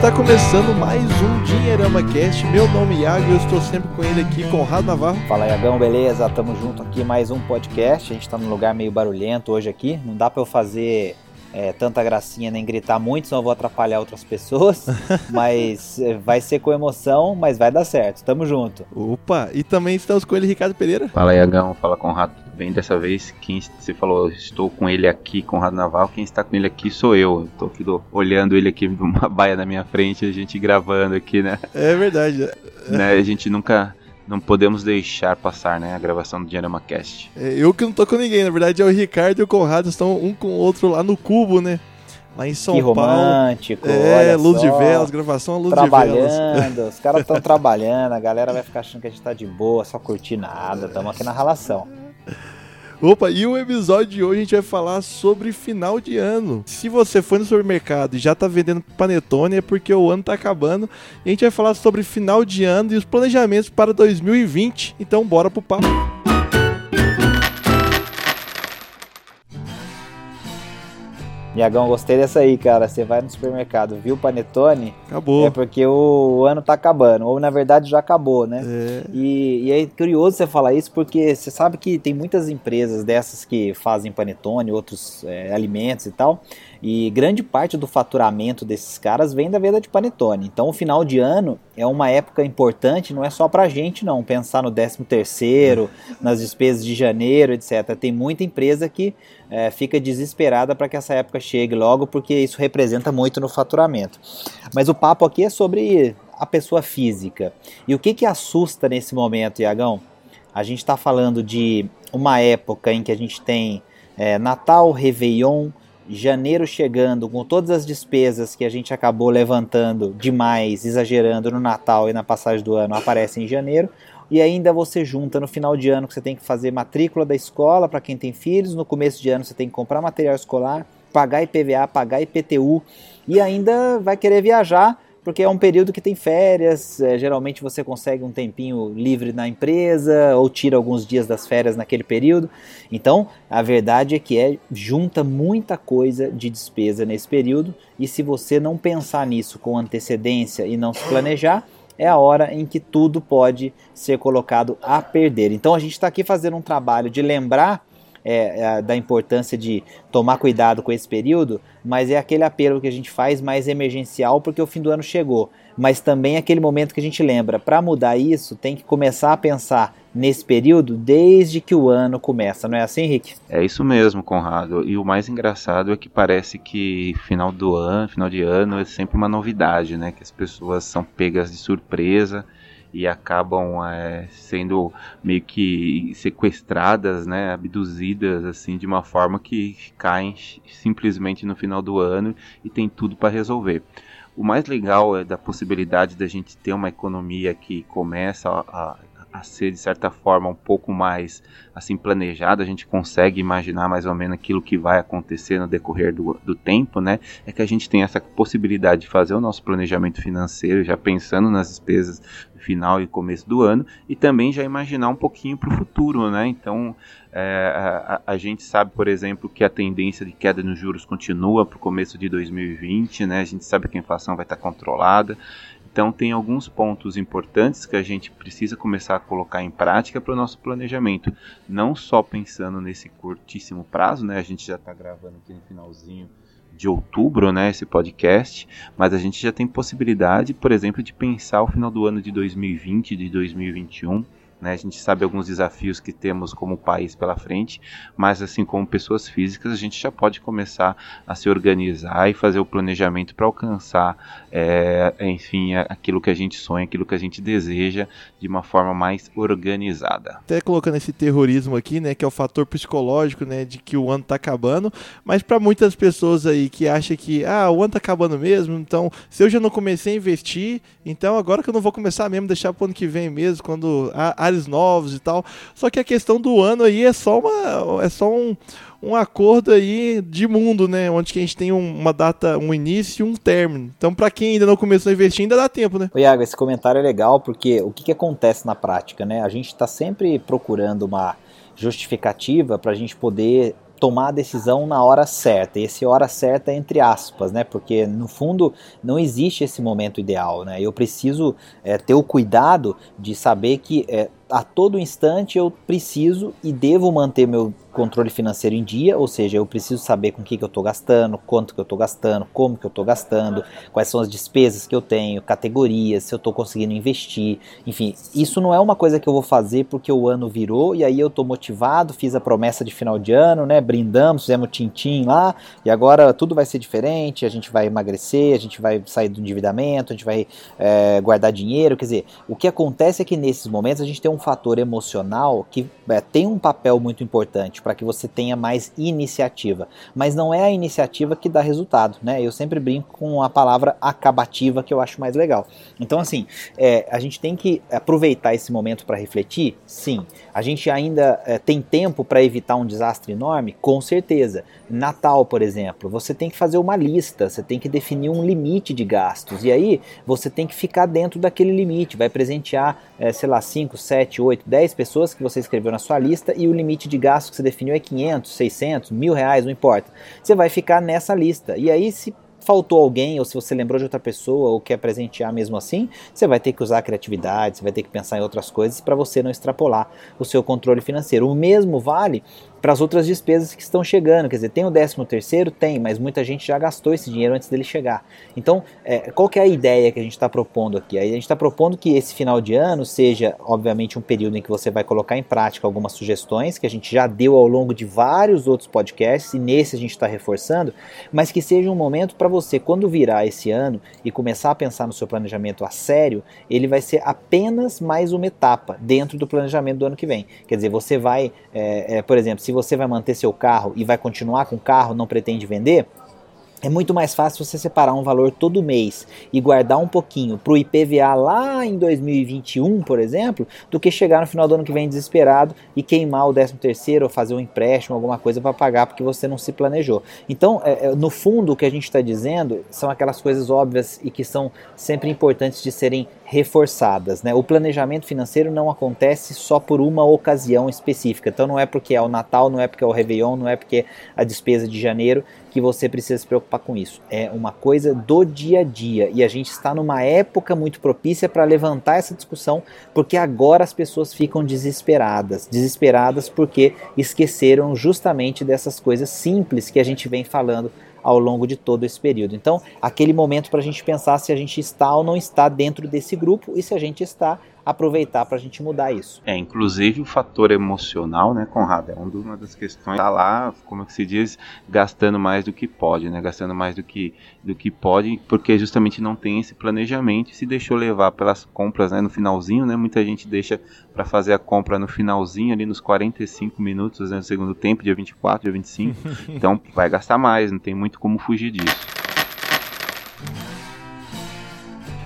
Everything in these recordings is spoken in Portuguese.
está começando mais um Dinheirama Cast. Meu nome é Iago e eu estou sempre com ele aqui, Conrado Navarro. Fala Iagão, beleza? Tamo junto aqui, mais um podcast. A gente tá num lugar meio barulhento hoje aqui. Não dá para eu fazer é, tanta gracinha nem gritar muito, senão eu vou atrapalhar outras pessoas. mas é, vai ser com emoção, mas vai dar certo. Tamo junto. Opa, e também estamos com ele, Ricardo Pereira. Fala Iagão, fala Conrado, bem? Dessa vez, quem você falou, estou com ele aqui, Conrado Naval, quem está com ele aqui sou eu. Estou aqui do, olhando ele aqui numa baia na minha frente, a gente gravando aqui, né? É verdade. né? A gente nunca não podemos deixar passar, né, a gravação do Diorama Cast. É, eu que não tô com ninguém, na verdade é o Ricardo e o Conrado estão um com o outro lá no cubo, né? Lá em São que Paulo. romântico, É, olha luz só. de velas, gravação luz de velas. Trabalhando, os caras estão trabalhando, a galera vai ficar achando que a gente tá de boa, só curtir nada, estamos aqui na relação. Opa, e o episódio de hoje a gente vai falar sobre final de ano. Se você foi no supermercado e já tá vendendo panetone é porque o ano tá acabando. E a gente vai falar sobre final de ano e os planejamentos para 2020. Então bora pro papo. Iagão, gostei dessa aí, cara. Você vai no supermercado, viu o panetone? Acabou. É porque o ano tá acabando, ou na verdade já acabou, né? É, E, e é curioso você falar isso porque você sabe que tem muitas empresas dessas que fazem panetone, outros é, alimentos e tal, e grande parte do faturamento desses caras vem da venda de panetone. Então o final de ano é uma época importante, não é só pra gente não, pensar no 13 terceiro, nas despesas de janeiro, etc. Tem muita empresa que é, fica desesperada para que essa época chegue logo, porque isso representa muito no faturamento. Mas o papo aqui é sobre a pessoa física. E o que, que assusta nesse momento, Iagão? A gente está falando de uma época em que a gente tem é, Natal, Réveillon, janeiro chegando, com todas as despesas que a gente acabou levantando demais, exagerando no Natal e na passagem do ano, aparecem em janeiro. E ainda você junta no final de ano que você tem que fazer matrícula da escola para quem tem filhos, no começo de ano você tem que comprar material escolar, pagar IPVA, pagar IPTU e ainda vai querer viajar porque é um período que tem férias, é, geralmente você consegue um tempinho livre na empresa ou tira alguns dias das férias naquele período. Então, a verdade é que é junta muita coisa de despesa nesse período e se você não pensar nisso com antecedência e não se planejar, é a hora em que tudo pode ser colocado a perder. Então a gente está aqui fazendo um trabalho de lembrar é, é, da importância de tomar cuidado com esse período, mas é aquele apelo que a gente faz mais emergencial porque o fim do ano chegou. Mas também é aquele momento que a gente lembra, para mudar isso, tem que começar a pensar nesse período desde que o ano começa, não é assim, Rick? É isso mesmo, Conrado. E o mais engraçado é que parece que final do ano, final de ano é sempre uma novidade, né? Que as pessoas são pegas de surpresa e acabam é, sendo meio que sequestradas, né, abduzidas assim de uma forma que caem simplesmente no final do ano e tem tudo para resolver. O mais legal é da possibilidade da gente ter uma economia que começa a, a, a ser de certa forma um pouco mais assim planejada, a gente consegue imaginar mais ou menos aquilo que vai acontecer no decorrer do, do tempo, né? É que a gente tem essa possibilidade de fazer o nosso planejamento financeiro, já pensando nas despesas final e começo do ano e também já imaginar um pouquinho para o futuro, né? Então é, a, a, gente sabe, por exemplo, que a tendência de queda nos juros continua para o começo de 2020, né? A gente sabe que a inflação vai estar controlada. Então tem alguns pontos importantes que a gente precisa começar a colocar em prática para o nosso planejamento, não só pensando nesse curtíssimo prazo, né? A gente já está gravando aqui no finalzinho de outubro, né, esse podcast, mas a gente já tem possibilidade, por exemplo, de pensar o final do ano de 2020, de 2021, né? A gente sabe alguns desafios que temos como país pela frente, mas assim como pessoas físicas, a gente já pode começar a se organizar e fazer o planejamento para alcançar, é, enfim, aquilo que a gente sonha, aquilo que a gente deseja de uma forma mais organizada. Até colocando esse terrorismo aqui, né, que é o fator psicológico, né, de que o ano tá acabando, mas para muitas pessoas aí que acham que, ah, o ano tá acabando mesmo, então se eu já não comecei a investir, então agora que eu não vou começar mesmo, deixar pro ano que vem mesmo, quando a novos e tal. Só que a questão do ano aí é só uma é só um, um acordo aí de mundo, né, onde que a gente tem um, uma data, um início e um término. Então, para quem ainda não começou a investir, ainda dá tempo, né? Ô, Iago, esse comentário é legal porque o que, que acontece na prática, né? A gente está sempre procurando uma justificativa para a gente poder tomar a decisão na hora certa. E esse hora certa é entre aspas, né? Porque no fundo não existe esse momento ideal, né? Eu preciso é, ter o cuidado de saber que é, a todo instante eu preciso e devo manter meu controle financeiro em dia, ou seja, eu preciso saber com o que, que eu estou gastando, quanto que eu estou gastando, como que eu estou gastando, quais são as despesas que eu tenho, categorias, se eu estou conseguindo investir, enfim, isso não é uma coisa que eu vou fazer porque o ano virou e aí eu estou motivado, fiz a promessa de final de ano, né, brindamos, fizemos tintim lá e agora tudo vai ser diferente, a gente vai emagrecer, a gente vai sair do endividamento, a gente vai é, guardar dinheiro, quer dizer, o que acontece é que nesses momentos a gente tem um fator emocional que é, tem um papel muito importante para que você tenha mais iniciativa. Mas não é a iniciativa que dá resultado, né? Eu sempre brinco com a palavra acabativa que eu acho mais legal. Então, assim, é, a gente tem que aproveitar esse momento para refletir? Sim. A gente ainda é, tem tempo para evitar um desastre enorme? Com certeza. Natal, por exemplo, você tem que fazer uma lista, você tem que definir um limite de gastos. E aí você tem que ficar dentro daquele limite. Vai presentear, é, sei lá, 5, 7, 8, 10 pessoas que você escreveu na sua lista e o limite de gasto que você definiu é 500, 600, mil reais, não importa. Você vai ficar nessa lista. E aí, se faltou alguém, ou se você lembrou de outra pessoa, ou quer presentear mesmo assim, você vai ter que usar a criatividade, você vai ter que pensar em outras coisas para você não extrapolar o seu controle financeiro. O mesmo vale para as outras despesas que estão chegando. Quer dizer, tem o 13 terceiro? Tem, mas muita gente já gastou esse dinheiro antes dele chegar. Então, é, qual que é a ideia que a gente está propondo aqui? A gente está propondo que esse final de ano seja, obviamente, um período em que você vai colocar em prática algumas sugestões que a gente já deu ao longo de vários outros podcasts, e nesse a gente está reforçando, mas que seja um momento para você, quando virar esse ano e começar a pensar no seu planejamento a sério, ele vai ser apenas mais uma etapa dentro do planejamento do ano que vem. Quer dizer, você vai, é, é, por exemplo, se você vai manter seu carro e vai continuar com o carro, não pretende vender, é muito mais fácil você separar um valor todo mês e guardar um pouquinho para o IPVA lá em 2021, por exemplo, do que chegar no final do ano que vem desesperado e queimar o 13 terceiro ou fazer um empréstimo, alguma coisa para pagar porque você não se planejou. Então, é, é, no fundo, o que a gente está dizendo são aquelas coisas óbvias e que são sempre importantes de serem reforçadas. Né? O planejamento financeiro não acontece só por uma ocasião específica. Então não é porque é o Natal, não é porque é o Réveillon, não é porque é a despesa de janeiro que você precisa se preocupar com isso. É uma coisa do dia a dia. E a gente está numa época muito propícia para levantar essa discussão, porque agora as pessoas ficam desesperadas. Desesperadas porque esqueceram justamente dessas coisas simples que a gente vem falando ao longo de todo esse período. Então, aquele momento para a gente pensar se a gente está ou não está dentro desse grupo e se a gente está, aproveitar para a gente mudar isso. É, inclusive o fator emocional, né, Conrado? É uma das questões. Tá lá, como que se diz, gastando mais do que pode, né? Gastando mais do que, do que pode, porque justamente não tem esse planejamento e se deixou levar pelas compras, né, no finalzinho, né? Muita gente deixa para fazer a compra no finalzinho, ali nos 45 minutos, né, no segundo tempo, dia 24, dia 25. então vai gastar mais, não tem muito como fugir disso.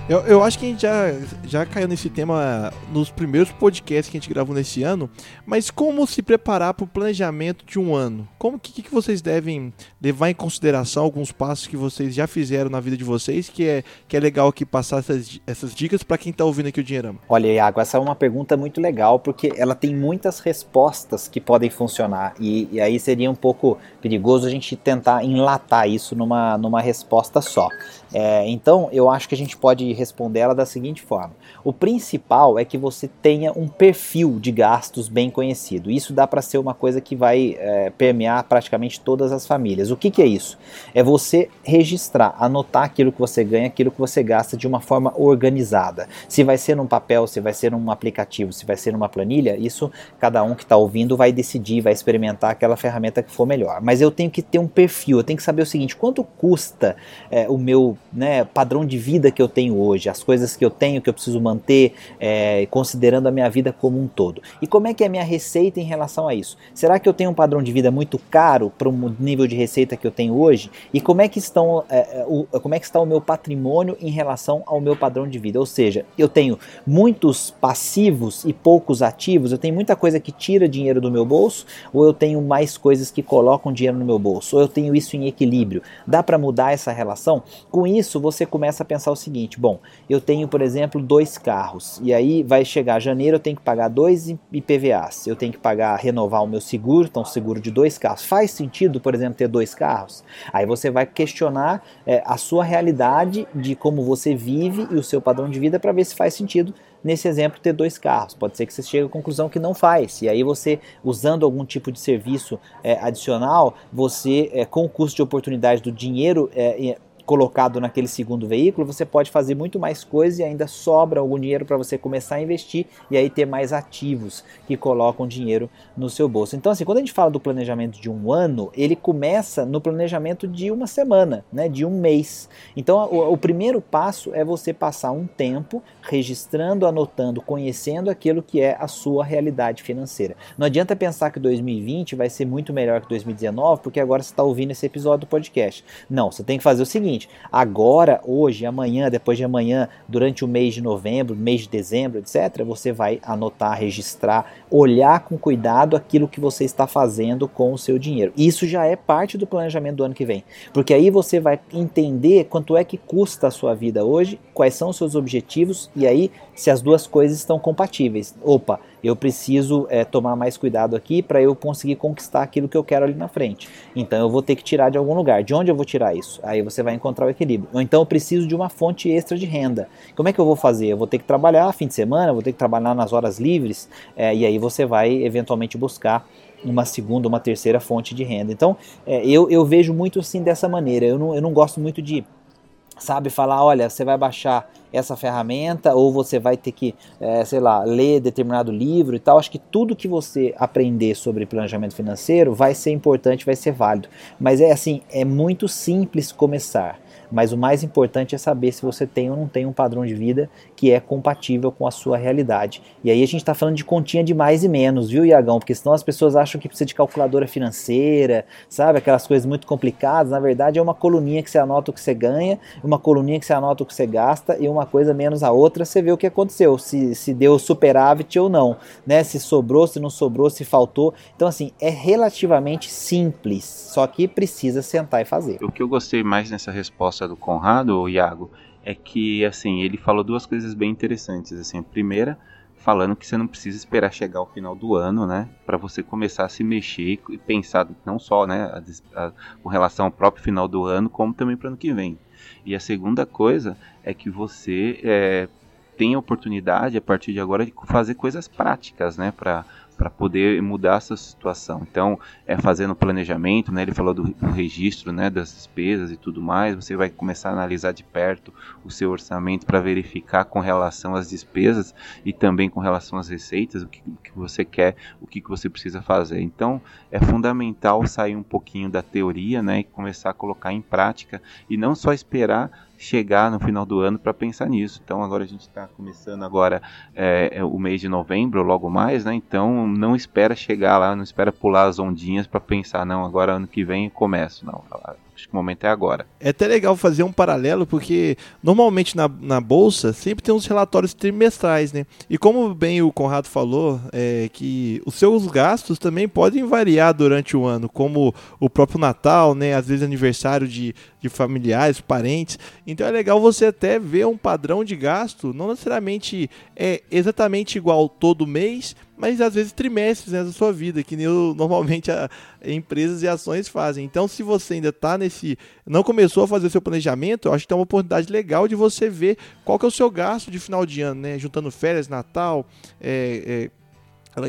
Eu, eu acho que a gente já, já caiu nesse tema nos primeiros podcasts que a gente gravou nesse ano, mas como se preparar para o planejamento de um ano? Como que, que vocês devem levar em consideração alguns passos que vocês já fizeram na vida de vocês, que é, que é legal aqui passar essas, essas dicas para quem está ouvindo aqui o Dinheirama? Olha, Iago, essa é uma pergunta muito legal, porque ela tem muitas respostas que podem funcionar, e, e aí seria um pouco perigoso a gente tentar enlatar isso numa, numa resposta só. É, então, eu acho que a gente pode responder ela da seguinte forma: o principal é que você tenha um perfil de gastos bem conhecido. Isso dá para ser uma coisa que vai é, permear praticamente todas as famílias. O que, que é isso? É você registrar, anotar aquilo que você ganha, aquilo que você gasta de uma forma organizada. Se vai ser num papel, se vai ser num aplicativo, se vai ser numa planilha, isso cada um que está ouvindo vai decidir, vai experimentar aquela ferramenta que for melhor. Mas eu tenho que ter um perfil, eu tenho que saber o seguinte: quanto custa é, o meu né, padrão de vida que eu tenho hoje, as coisas que eu tenho que eu preciso manter, é, considerando a minha vida como um todo. E como é que é a minha receita em relação a isso? Será que eu tenho um padrão de vida muito caro para o nível de receita que eu tenho hoje? E como é que estão, é, é, o, como é que está o meu patrimônio em relação ao meu padrão de vida? Ou seja, eu tenho muitos passivos e poucos ativos, eu tenho muita coisa que tira dinheiro do meu bolso, ou eu tenho mais coisas que colocam dinheiro no meu bolso, ou eu tenho isso em equilíbrio. Dá para mudar essa relação? Com isso, você começa a pensar o seguinte: bom, Bom, eu tenho, por exemplo, dois carros, e aí vai chegar janeiro, eu tenho que pagar dois IPVAs, eu tenho que pagar, renovar o meu seguro, então seguro de dois carros. Faz sentido, por exemplo, ter dois carros? Aí você vai questionar é, a sua realidade de como você vive e o seu padrão de vida para ver se faz sentido nesse exemplo, ter dois carros. Pode ser que você chegue à conclusão que não faz. E aí você, usando algum tipo de serviço é, adicional, você, é, com o custo de oportunidade do dinheiro é, colocado naquele segundo veículo, você pode fazer muito mais coisas e ainda sobra algum dinheiro para você começar a investir e aí ter mais ativos que colocam dinheiro no seu bolso. Então, assim, quando a gente fala do planejamento de um ano, ele começa no planejamento de uma semana, né, de um mês. Então, o, o primeiro passo é você passar um tempo registrando, anotando, conhecendo aquilo que é a sua realidade financeira. Não adianta pensar que 2020 vai ser muito melhor que 2019, porque agora você está ouvindo esse episódio do podcast. Não, você tem que fazer o seguinte seguinte: agora, hoje, amanhã, depois de amanhã, durante o mês de novembro, mês de dezembro, etc., você vai anotar, registrar, olhar com cuidado aquilo que você está fazendo com o seu dinheiro. Isso já é parte do planejamento do ano que vem, porque aí você vai entender quanto é que custa a sua vida hoje, quais são os seus objetivos e aí se as duas coisas estão compatíveis. Opa, eu preciso é, tomar mais cuidado aqui para eu conseguir conquistar aquilo que eu quero ali na frente. Então eu vou ter que tirar de algum lugar. De onde eu vou tirar isso? Aí você vai encontrar o equilíbrio. Ou então eu preciso de uma fonte extra de renda. Como é que eu vou fazer? Eu vou ter que trabalhar fim de semana, vou ter que trabalhar nas horas livres, é, e aí você vai eventualmente buscar uma segunda, uma terceira fonte de renda. Então, é, eu, eu vejo muito assim dessa maneira. Eu não, eu não gosto muito de, sabe, falar, olha, você vai baixar essa ferramenta ou você vai ter que, é, sei lá, ler determinado livro e tal. Acho que tudo que você aprender sobre planejamento financeiro vai ser importante, vai ser válido. Mas é assim, é muito simples começar. Mas o mais importante é saber se você tem ou não tem um padrão de vida que é compatível com a sua realidade. E aí a gente está falando de continha de mais e menos, viu, Iagão? Porque senão as pessoas acham que precisa de calculadora financeira, sabe? Aquelas coisas muito complicadas. Na verdade, é uma coluninha que você anota o que você ganha, uma coluninha que você anota o que você gasta e uma coisa menos a outra, você vê o que aconteceu, se, se deu superávit ou não, né? Se sobrou, se não sobrou, se faltou. Então, assim, é relativamente simples, só que precisa sentar e fazer. O que eu gostei mais nessa resposta do Conrado, Iago, é que assim ele falou duas coisas bem interessantes. Assim, a primeira, falando que você não precisa esperar chegar ao final do ano, né, para você começar a se mexer e pensar não só, né, a, a, com relação ao próprio final do ano, como também para o ano que vem. E a segunda coisa é que você é, tem a oportunidade a partir de agora de fazer coisas práticas, né, para para poder mudar essa situação. Então, é fazendo planejamento, né? Ele falou do, do, registro, né, das despesas e tudo mais. Você vai começar a analisar de perto o seu orçamento para verificar com relação às despesas e também com relação às receitas o que, o que você quer, o que, que você precisa fazer. Então, é fundamental sair um pouquinho da teoria, né, e começar a colocar em prática e não só esperar chegar no final do ano para pensar nisso. Então agora a gente está começando agora é, o mês de novembro, logo mais, né? Então não espera chegar lá, não espera pular as ondinhas para pensar, não, agora ano que vem começo, não. Acho que o momento é agora. É até legal fazer um paralelo, porque normalmente na, na bolsa sempre tem uns relatórios trimestrais, né? E como bem o Conrado falou, é que os seus gastos também podem variar durante o ano, como o próprio Natal, né? Às vezes aniversário de, de familiares, parentes. Então é legal você até ver um padrão de gasto, não necessariamente é exatamente igual todo mês, mas às vezes trimestres né, da sua vida, que nem eu, normalmente a, empresas e ações fazem. Então, se você ainda está nesse. não começou a fazer seu planejamento, eu acho que tem uma oportunidade legal de você ver qual que é o seu gasto de final de ano, né? Juntando férias, Natal, é, é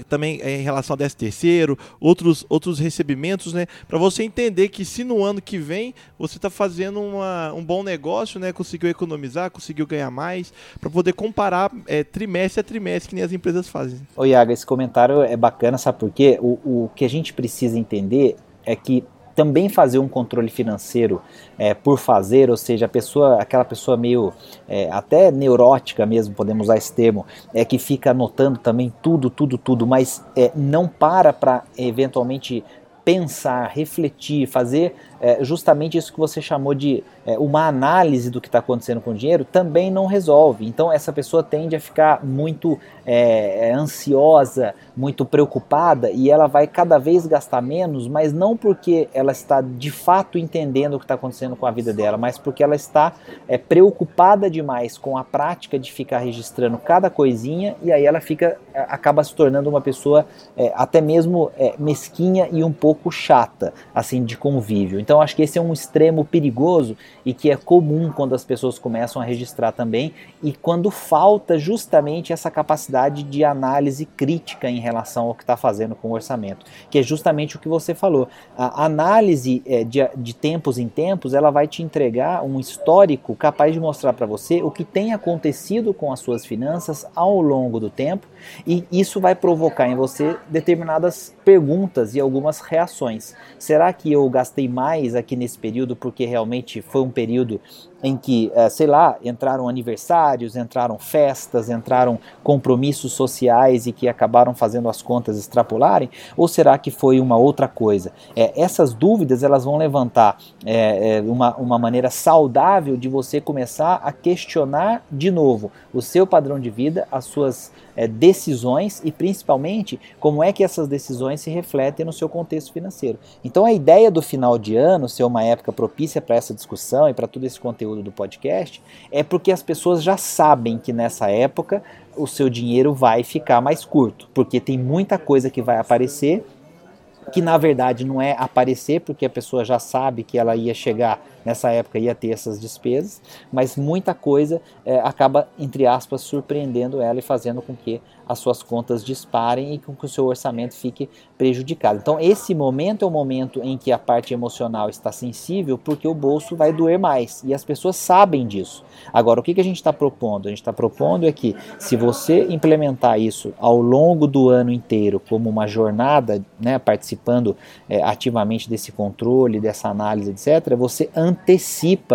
também é em relação ao 13 terceiro, outros, outros recebimentos, né? Para você entender que se no ano que vem você está fazendo uma, um bom negócio, né? Conseguiu economizar, conseguiu ganhar mais, para poder comparar é, trimestre a trimestre que nem as empresas fazem. Ô Iago, esse comentário é bacana, sabe por quê? O, o que a gente precisa entender é que também fazer um controle financeiro é, por fazer, ou seja, a pessoa, aquela pessoa meio é, até neurótica mesmo, podemos usar esse termo, é que fica anotando também tudo, tudo, tudo, mas é, não para para eventualmente pensar, refletir, fazer é, justamente isso que você chamou de é, uma análise do que está acontecendo com o dinheiro também não resolve. Então essa pessoa tende a ficar muito é, é, ansiosa, muito preocupada e ela vai cada vez gastar menos, mas não porque ela está de fato entendendo o que está acontecendo com a vida dela, mas porque ela está é, preocupada demais com a prática de ficar registrando cada coisinha e aí ela fica é, acaba se tornando uma pessoa até mesmo mesquinha e um pouco chata assim de convívio. Então acho que esse é um extremo perigoso e que é comum quando as pessoas começam a registrar também e quando falta justamente essa capacidade de análise crítica em relação ao que está fazendo com o orçamento, que é justamente o que você falou. A análise é, de, de tempos em tempos ela vai te entregar um histórico capaz de mostrar para você o que tem acontecido com as suas finanças ao longo do tempo e isso vai provocar em você determinadas perguntas e algumas reações. Será que eu gastei mais aqui nesse período porque realmente foi um período em que, eh, sei lá, entraram aniversários, entraram festas, entraram compromissos sociais e que acabaram fazendo as contas extrapolarem? Ou será que foi uma outra coisa? É, essas dúvidas elas vão levantar é, uma, uma maneira saudável de você começar a questionar de novo o seu padrão de vida, as suas é, decisões e principalmente como é que essas decisões se refletem no seu contexto financeiro. Então a ideia do final de ano ser uma época propícia para essa discussão e para todo esse conteúdo do podcast é porque as pessoas já sabem que nessa época o seu dinheiro vai ficar mais curto, porque tem muita coisa que vai aparecer que na verdade não é aparecer, porque a pessoa já sabe que ela ia chegar nessa época, ia ter essas despesas, mas muita coisa é, acaba, entre aspas, surpreendendo ela e fazendo com que as suas contas disparem e com que o seu orçamento fique prejudicado. Então, esse momento é o momento em que a parte emocional está sensível, porque o bolso vai doer mais e as pessoas sabem disso. Agora, o que, que a gente está propondo? A gente está propondo é que, se você implementar isso ao longo do ano inteiro, como uma jornada, né, participando é, ativamente desse controle, dessa análise, etc., você antecipa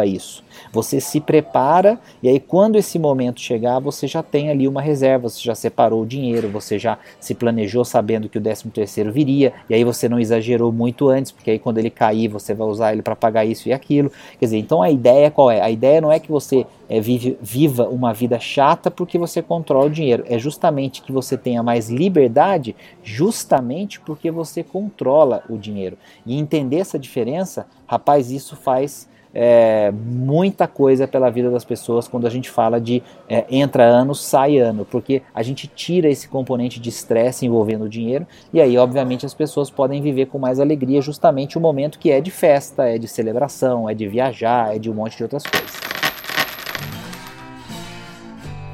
isso. Você se prepara e aí quando esse momento chegar, você já tem ali uma reserva, você já separou o dinheiro, você já se planejou sabendo que o 13 terceiro viria, e aí você não exagerou muito antes, porque aí quando ele cair, você vai usar ele para pagar isso e aquilo. Quer dizer, então a ideia qual é? A ideia não é que você é, vive, viva uma vida chata porque você controla o dinheiro, é justamente que você tenha mais liberdade, justamente porque você controla o dinheiro. E entender essa diferença, rapaz, isso faz é, muita coisa pela vida das pessoas quando a gente fala de é, entra ano, sai ano, porque a gente tira esse componente de estresse envolvendo o dinheiro e aí, obviamente, as pessoas podem viver com mais alegria justamente o momento que é de festa, é de celebração, é de viajar, é de um monte de outras coisas.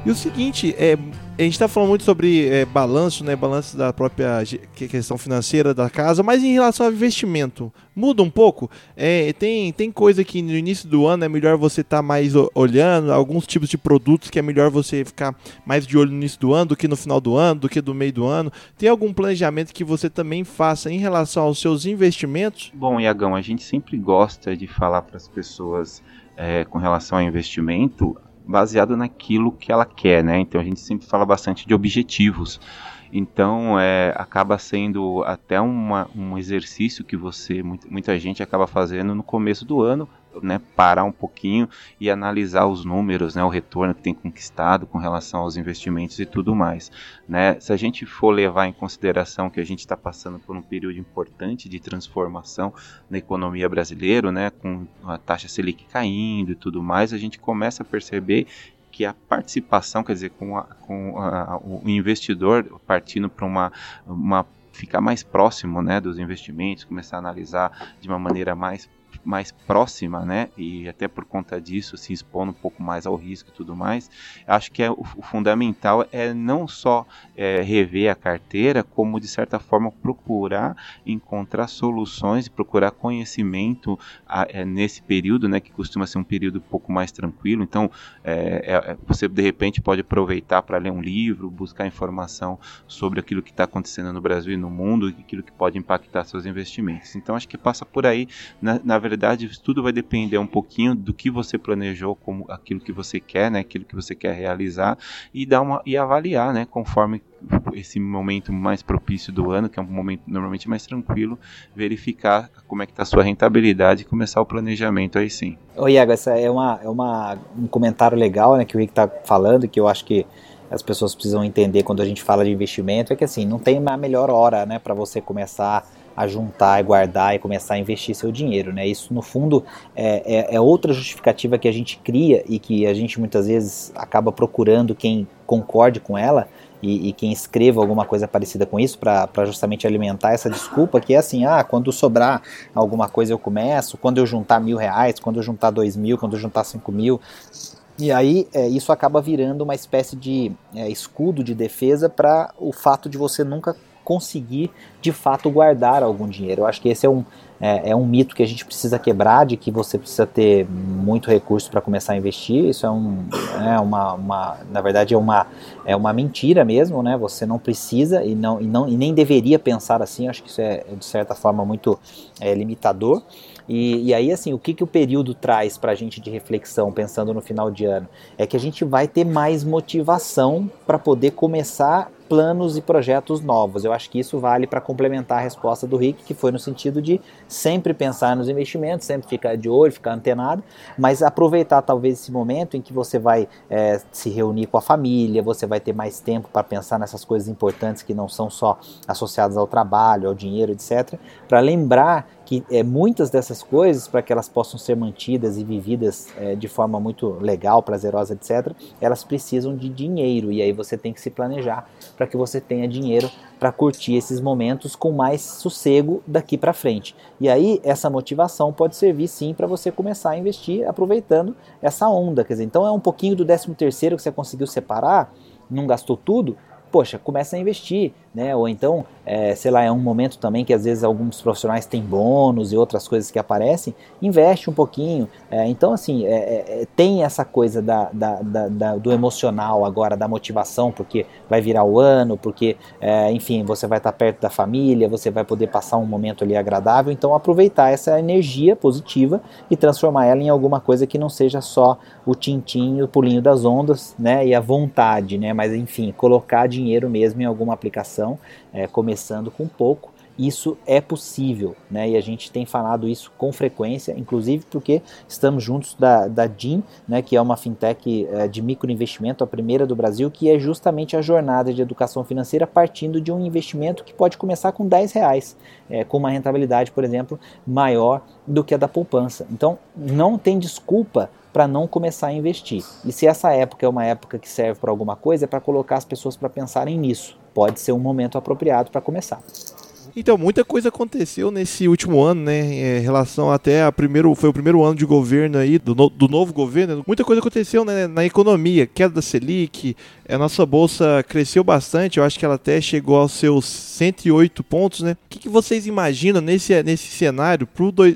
E o seguinte, é, a gente está falando muito sobre é, balanço, né? Balanço da própria questão financeira da casa, mas em relação ao investimento, muda um pouco. É, tem, tem coisa que no início do ano é melhor você estar tá mais olhando, alguns tipos de produtos que é melhor você ficar mais de olho no início do ano do que no final do ano, do que do meio do ano. Tem algum planejamento que você também faça em relação aos seus investimentos? Bom, Iagão, a gente sempre gosta de falar para as pessoas é, com relação ao investimento baseado naquilo que ela quer, né? Então a gente sempre fala bastante de objetivos. Então é, acaba sendo até uma, um exercício que você, muita gente acaba fazendo no começo do ano né, parar um pouquinho e analisar os números, né, o retorno que tem conquistado com relação aos investimentos e tudo mais. Né? Se a gente for levar em consideração que a gente está passando por um período importante de transformação na economia brasileira, né, com a taxa Selic caindo e tudo mais, a gente começa a perceber que a participação, quer dizer, com, a, com a, o investidor partindo para uma, uma ficar mais próximo né, dos investimentos, começar a analisar de uma maneira mais mais próxima, né? E até por conta disso se expondo um pouco mais ao risco e tudo mais. Acho que é, o, o fundamental é não só é, rever a carteira, como de certa forma procurar encontrar soluções e procurar conhecimento a, é, nesse período, né? Que costuma ser um período um pouco mais tranquilo. Então, é, é, é você de repente pode aproveitar para ler um livro, buscar informação sobre aquilo que está acontecendo no Brasil e no mundo, e aquilo que pode impactar seus investimentos. Então, acho que passa por aí na, na verdade, tudo vai depender um pouquinho do que você planejou, como aquilo que você quer, né, aquilo que você quer realizar e dar uma e avaliar, né, conforme esse momento mais propício do ano, que é um momento normalmente mais tranquilo, verificar como é que está a sua rentabilidade e começar o planejamento aí sim. Ô Iago, essa é, uma, é uma, um comentário legal né, que o Rick está falando, que eu acho que as pessoas precisam entender quando a gente fala de investimento, é que assim, não tem uma melhor hora né, para você começar a juntar guardar e começar a investir seu dinheiro, né? Isso no fundo é, é, é, outra justificativa que a gente cria e que a gente muitas vezes acaba procurando quem concorde com ela e, e quem escreva alguma coisa parecida com isso para justamente alimentar essa desculpa que é assim, ah, quando sobrar alguma coisa eu começo, quando eu juntar mil reais, quando eu juntar dois mil, quando eu juntar cinco mil, e aí é, isso acaba virando uma espécie de é, escudo de defesa para o fato de você nunca conseguir de fato guardar algum dinheiro. Eu acho que esse é um, é, é, um mito que a gente precisa quebrar, de que você precisa ter muito recurso para começar a investir. Isso é, um, é uma, uma, na verdade, é uma, é uma mentira mesmo, né? Você não precisa e, não, e, não, e nem deveria pensar assim. Eu acho que isso é, de certa forma, muito é, limitador. E, e, aí, assim, o que, que o período traz para a gente de reflexão, pensando no final de ano? É que a gente vai ter mais motivação para poder começar planos e projetos novos. Eu acho que isso vale para complementar a resposta do Rick, que foi no sentido de sempre pensar nos investimentos, sempre ficar de olho, ficar antenado, mas aproveitar talvez esse momento em que você vai é, se reunir com a família, você vai ter mais tempo para pensar nessas coisas importantes que não são só associadas ao trabalho, ao dinheiro, etc., para lembrar que é, muitas dessas coisas, para que elas possam ser mantidas e vividas é, de forma muito legal, prazerosa, etc., elas precisam de dinheiro e aí você tem que se planejar para que você tenha dinheiro para curtir esses momentos com mais sossego daqui para frente. E aí essa motivação pode servir sim para você começar a investir aproveitando essa onda, quer dizer, então é um pouquinho do 13 terceiro que você conseguiu separar, não gastou tudo, poxa, começa a investir, né? Ou então, é, sei lá, é um momento também que às vezes alguns profissionais têm bônus e outras coisas que aparecem, investe um pouquinho. É, então, assim, é, é, é tem essa coisa da, da, da, do emocional agora, da motivação, porque vai virar o ano, porque, é, enfim, você vai estar perto da família, você vai poder passar um momento ali agradável. Então, aproveitar essa energia positiva e transformar ela em alguma coisa que não seja só o tintim, o pulinho das ondas, né? E a vontade, né? Mas, enfim, colocar dinheiro mesmo em alguma aplicação é, começando com pouco. Isso é possível, né? E a gente tem falado isso com frequência, inclusive porque estamos juntos da, da DIN, né, que é uma fintech é, de microinvestimento, a primeira do Brasil, que é justamente a jornada de educação financeira partindo de um investimento que pode começar com 10 reais, é, com uma rentabilidade, por exemplo, maior do que a da poupança. Então, não tem desculpa para não começar a investir. E se essa época é uma época que serve para alguma coisa, é para colocar as pessoas para pensarem nisso. Pode ser um momento apropriado para começar. Então, muita coisa aconteceu nesse último ano, né? Em relação até a primeiro, foi o primeiro ano de governo aí, do, no, do novo governo. Muita coisa aconteceu né, na economia, queda da Selic, a nossa bolsa cresceu bastante, eu acho que ela até chegou aos seus 108 pontos, né? O que, que vocês imaginam nesse, nesse cenário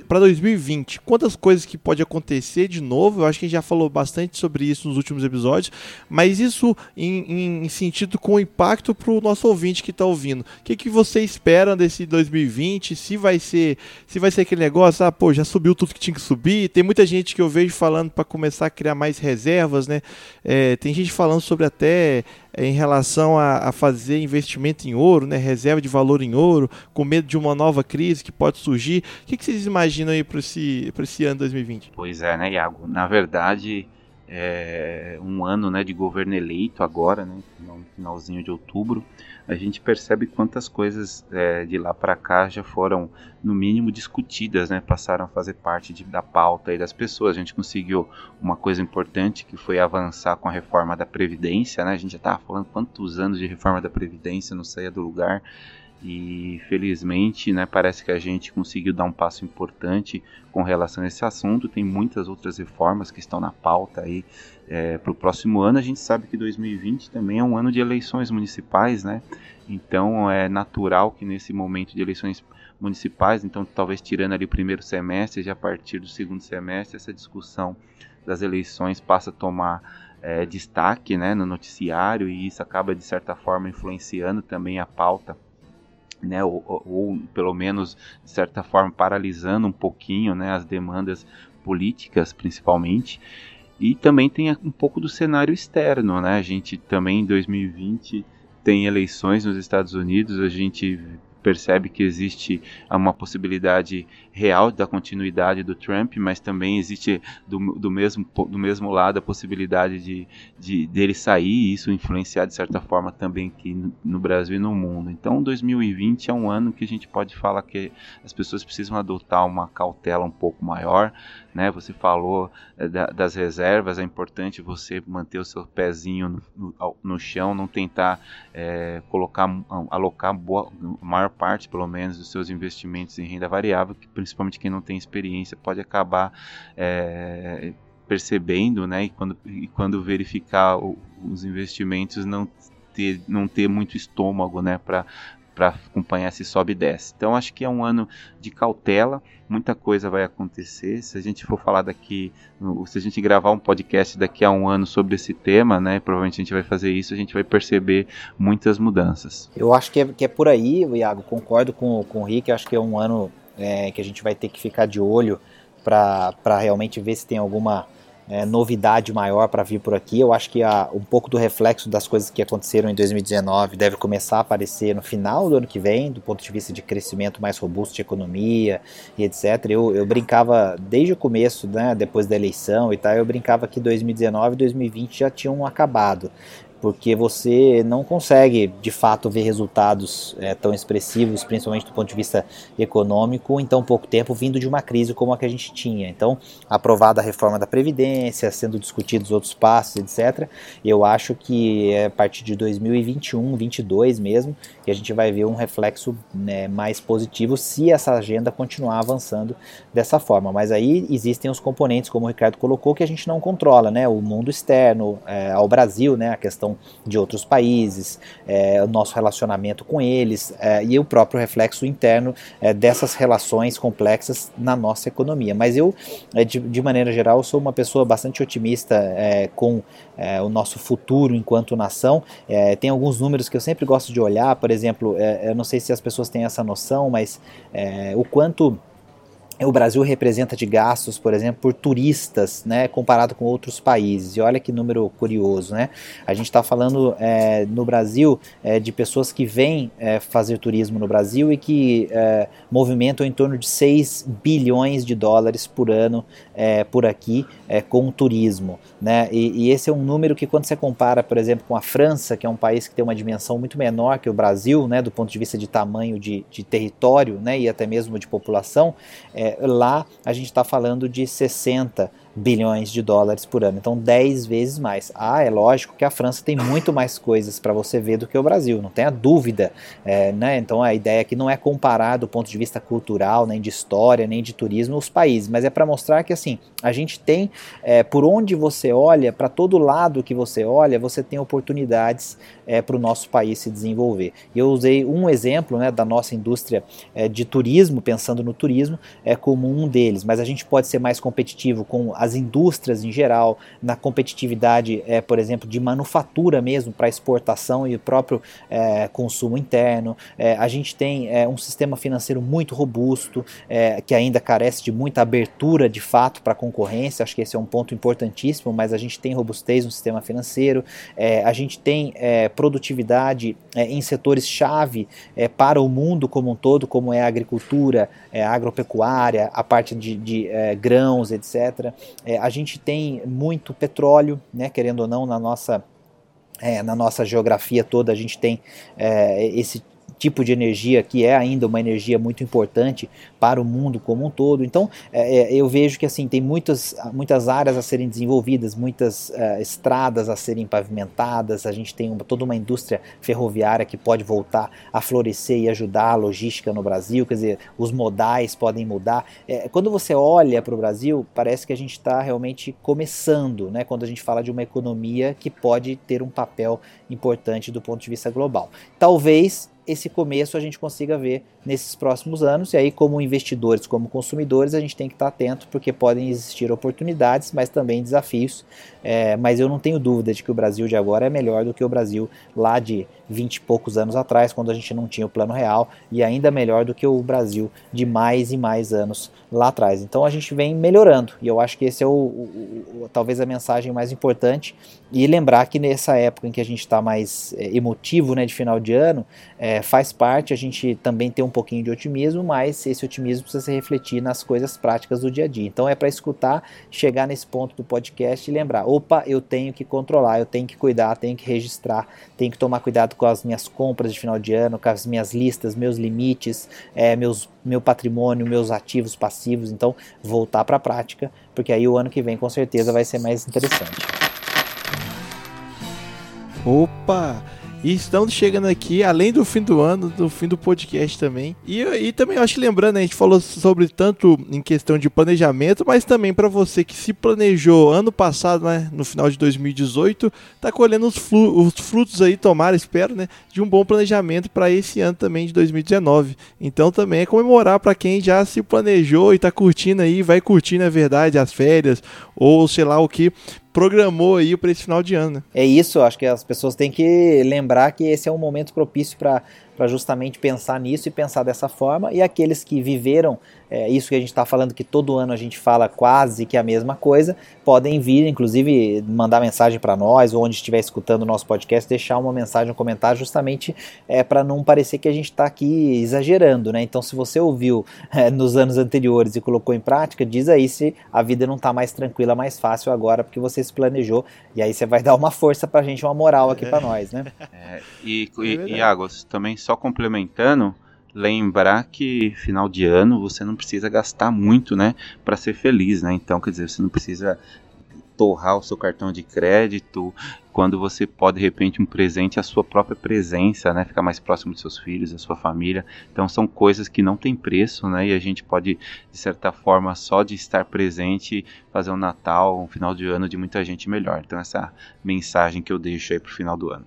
para 2020? Quantas coisas que pode acontecer de novo? Eu acho que a gente já falou bastante sobre isso nos últimos episódios, mas isso em, em sentido com impacto para o nosso ouvinte que está ouvindo. O que, que você espera desse 2020? Se vai ser, se vai ser aquele negócio, ah, pô, já subiu tudo que tinha que subir. Tem muita gente que eu vejo falando para começar a criar mais reservas, né? É, tem gente falando sobre até é, em relação a, a, fazer investimento em ouro, né, reserva de valor em ouro, com medo de uma nova crise que pode surgir. O que, que vocês imaginam aí para esse, esse ano 2020? Pois é, né, Iago? Na verdade, é um ano né, de governo eleito agora, né, no finalzinho de outubro a gente percebe quantas coisas é, de lá para cá já foram, no mínimo, discutidas, né? passaram a fazer parte de, da pauta e das pessoas. A gente conseguiu uma coisa importante que foi avançar com a reforma da Previdência. Né? A gente já estava falando quantos anos de reforma da Previdência não saía do lugar e felizmente né, parece que a gente conseguiu dar um passo importante com relação a esse assunto. Tem muitas outras reformas que estão na pauta aí é, para o próximo ano. A gente sabe que 2020 também é um ano de eleições municipais, né? Então é natural que nesse momento de eleições municipais, então talvez tirando ali o primeiro semestre, já a partir do segundo semestre, essa discussão das eleições passa a tomar é, destaque né, no noticiário e isso acaba de certa forma influenciando também a pauta né, ou, ou, pelo menos de certa forma paralisando um pouquinho né, as demandas políticas principalmente. E também tem um pouco do cenário externo né. A gente também em 2020 tem eleições nos Estados Unidos, a gente percebe que existe uma possibilidade real da continuidade do Trump, mas também existe do, do, mesmo, do mesmo lado a possibilidade de, de dele sair e isso influenciar de certa forma também aqui no, Brasil e no mundo. Então 2020 é um ano que a gente pode falar que as pessoas precisam adotar uma cautela um pouco maior, né? Você falou da, das reservas, é importante você manter o seu pezinho no, no, chão, não tentar é, colocar, alocar boa, a maior parte, pelo menos, dos seus investimentos em renda variável, que principalmente quem não tem experiência pode acabar é, percebendo, né? E quando, e quando verificar o, os investimentos não ter, não ter muito estômago, né? Para para acompanhar se sobe e desce. Então acho que é um ano de cautela, muita coisa vai acontecer. Se a gente for falar daqui, se a gente gravar um podcast daqui a um ano sobre esse tema, né, provavelmente a gente vai fazer isso, a gente vai perceber muitas mudanças. Eu acho que é, que é por aí, Iago, concordo com, com o Rick, acho que é um ano é, que a gente vai ter que ficar de olho para realmente ver se tem alguma é, novidade maior para vir por aqui. Eu acho que a, um pouco do reflexo das coisas que aconteceram em 2019 deve começar a aparecer no final do ano que vem, do ponto de vista de crescimento mais robusto de economia e etc. Eu, eu brincava desde o começo, né, depois da eleição e tal, eu brincava que 2019 e 2020 já tinham acabado porque você não consegue de fato ver resultados é, tão expressivos, principalmente do ponto de vista econômico, em tão pouco tempo, vindo de uma crise como a que a gente tinha. Então, aprovada a reforma da Previdência, sendo discutidos outros passos, etc., eu acho que é a partir de 2021, 2022 mesmo, que a gente vai ver um reflexo né, mais positivo se essa agenda continuar avançando dessa forma. Mas aí existem os componentes, como o Ricardo colocou, que a gente não controla, né? O mundo externo, é, ao Brasil, né? A questão de outros países, é, o nosso relacionamento com eles é, e o próprio reflexo interno é, dessas relações complexas na nossa economia. Mas eu, é, de, de, maneira geral, sou uma pessoa bastante otimista é, com é, o nosso futuro enquanto nação. tem alguns números que eu sempre gosto de olhar, por exemplo, eu não sei se as pessoas têm essa noção, mas o quanto o Brasil representa de gastos, por exemplo, por turistas, né, comparado com outros países. E olha que número curioso, né? A gente está falando é, no Brasil é, de pessoas que vêm é, fazer turismo no Brasil e que é, movimentam em torno de 6 bilhões de dólares por ano é, por aqui é, com o turismo, né? E, e, esse é um número que quando você compara, por exemplo, com a França, que é um país que tem uma dimensão muito menor que o Brasil, né, do ponto de vista de tamanho de, de território, né, e até mesmo de população, lá a gente está falando de 60 bilhões de dólares por ano, então 10 vezes mais. Ah, é lógico que a França tem muito mais coisas para você ver do que o Brasil, não tenha dúvida. É, né? Então a ideia aqui não é comparar do ponto de vista cultural, nem de história, nem de turismo os países, mas é para mostrar que assim a gente tem, é, por onde você olha, para todo lado que você olha, você tem oportunidades é, para o nosso país se desenvolver. Eu usei um exemplo né, da nossa indústria é, de turismo, pensando no turismo, é como um deles, mas a gente pode ser mais competitivo com as indústrias em geral, na competitividade, é, por exemplo, de manufatura mesmo para exportação e o próprio é, consumo interno. É, a gente tem é, um sistema financeiro muito robusto, é, que ainda carece de muita abertura de fato para a concorrência. Acho que esse é um ponto importantíssimo, mas a gente tem robustez no sistema financeiro, a gente tem produtividade em setores-chave para o mundo como um todo, como é a agricultura, a agropecuária, a parte de, de grãos, etc. É, a gente tem muito petróleo, né, querendo ou não, na nossa, é, na nossa geografia toda, a gente tem é, esse tipo de energia que é ainda uma energia muito importante para o mundo como um todo. Então, é, é, eu vejo que assim tem muitas, muitas áreas a serem desenvolvidas, muitas uh, estradas a serem pavimentadas. A gente tem uma, toda uma indústria ferroviária que pode voltar a florescer e ajudar a logística no Brasil. Quer dizer, os modais podem mudar. É, quando você olha para o Brasil, parece que a gente está realmente começando, né? Quando a gente fala de uma economia que pode ter um papel importante do ponto de vista global. Talvez esse começo a gente consiga ver nesses próximos anos. E aí, como investidores, como consumidores, a gente tem que estar atento, porque podem existir oportunidades, mas também desafios. É, mas eu não tenho dúvida de que o Brasil de agora é melhor do que o Brasil lá de 20 e poucos anos atrás, quando a gente não tinha o plano real, e ainda melhor do que o Brasil de mais e mais anos lá atrás. Então a gente vem melhorando, e eu acho que esse é o, o, o talvez a mensagem mais importante. E lembrar que nessa época em que a gente está mais é, emotivo, né, de final de ano, é, faz parte a gente também ter um pouquinho de otimismo, mas esse otimismo precisa se refletir nas coisas práticas do dia a dia. Então é para escutar, chegar nesse ponto do podcast e lembrar: opa, eu tenho que controlar, eu tenho que cuidar, tenho que registrar, tenho que tomar cuidado com as minhas compras de final de ano, com as minhas listas, meus limites, é, meus, meu patrimônio, meus ativos passivos. Então, voltar para a prática, porque aí o ano que vem com certeza vai ser mais interessante. Opa! E estamos chegando aqui, além do fim do ano, do fim do podcast também. E, e também acho que lembrando, né, a gente falou sobre tanto em questão de planejamento, mas também para você que se planejou ano passado, né, no final de 2018, tá colhendo os, os frutos aí, tomara, espero, né, de um bom planejamento para esse ano também de 2019. Então também é comemorar para quem já se planejou e tá curtindo aí, vai curtir na verdade as férias ou sei lá o que, programou aí para esse final de ano. Né? É isso, acho que as pessoas têm que lembrar que esse é um momento propício para justamente pensar nisso e pensar dessa forma. E aqueles que viveram é, isso que a gente está falando, que todo ano a gente fala quase que a mesma coisa, podem vir, inclusive, mandar mensagem para nós, ou onde estiver escutando o nosso podcast, deixar uma mensagem, um comentário, justamente é, para não parecer que a gente está aqui exagerando, né? Então, se você ouviu é, nos anos anteriores e colocou em prática, diz aí se a vida não está mais tranquila, mais fácil agora, porque você se planejou, e aí você vai dar uma força para a gente, uma moral aqui para nós, né? É, e, e, e Águas, também só complementando, lembrar que final de ano você não precisa gastar muito, né, para ser feliz, né? Então, quer dizer, você não precisa torrar o seu cartão de crédito, quando você pode de repente um presente a sua própria presença, né, ficar mais próximo dos seus filhos, da sua família. Então são coisas que não tem preço, né, e a gente pode de certa forma só de estar presente fazer um Natal, um final de ano de muita gente melhor. Então essa mensagem que eu deixo aí pro final do ano.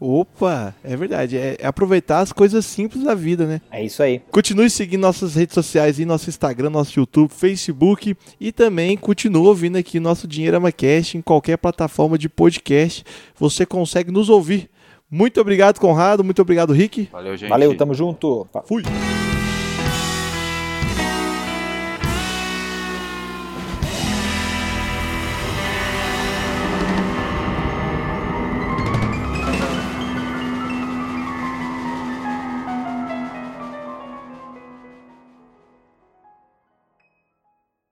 Opa, é verdade. É, é, aproveitar as coisas simples da vida, né? É isso aí. Continue seguindo nossas redes sociais aí, nosso Instagram, nosso YouTube, Facebook e também continue ouvindo aqui nosso Dinheirama Cast em qualquer plataforma de podcast. Você consegue nos ouvir. Muito obrigado, Conrado. Muito obrigado, Rick. Valeu, gente. Valeu, tamo junto. Fui.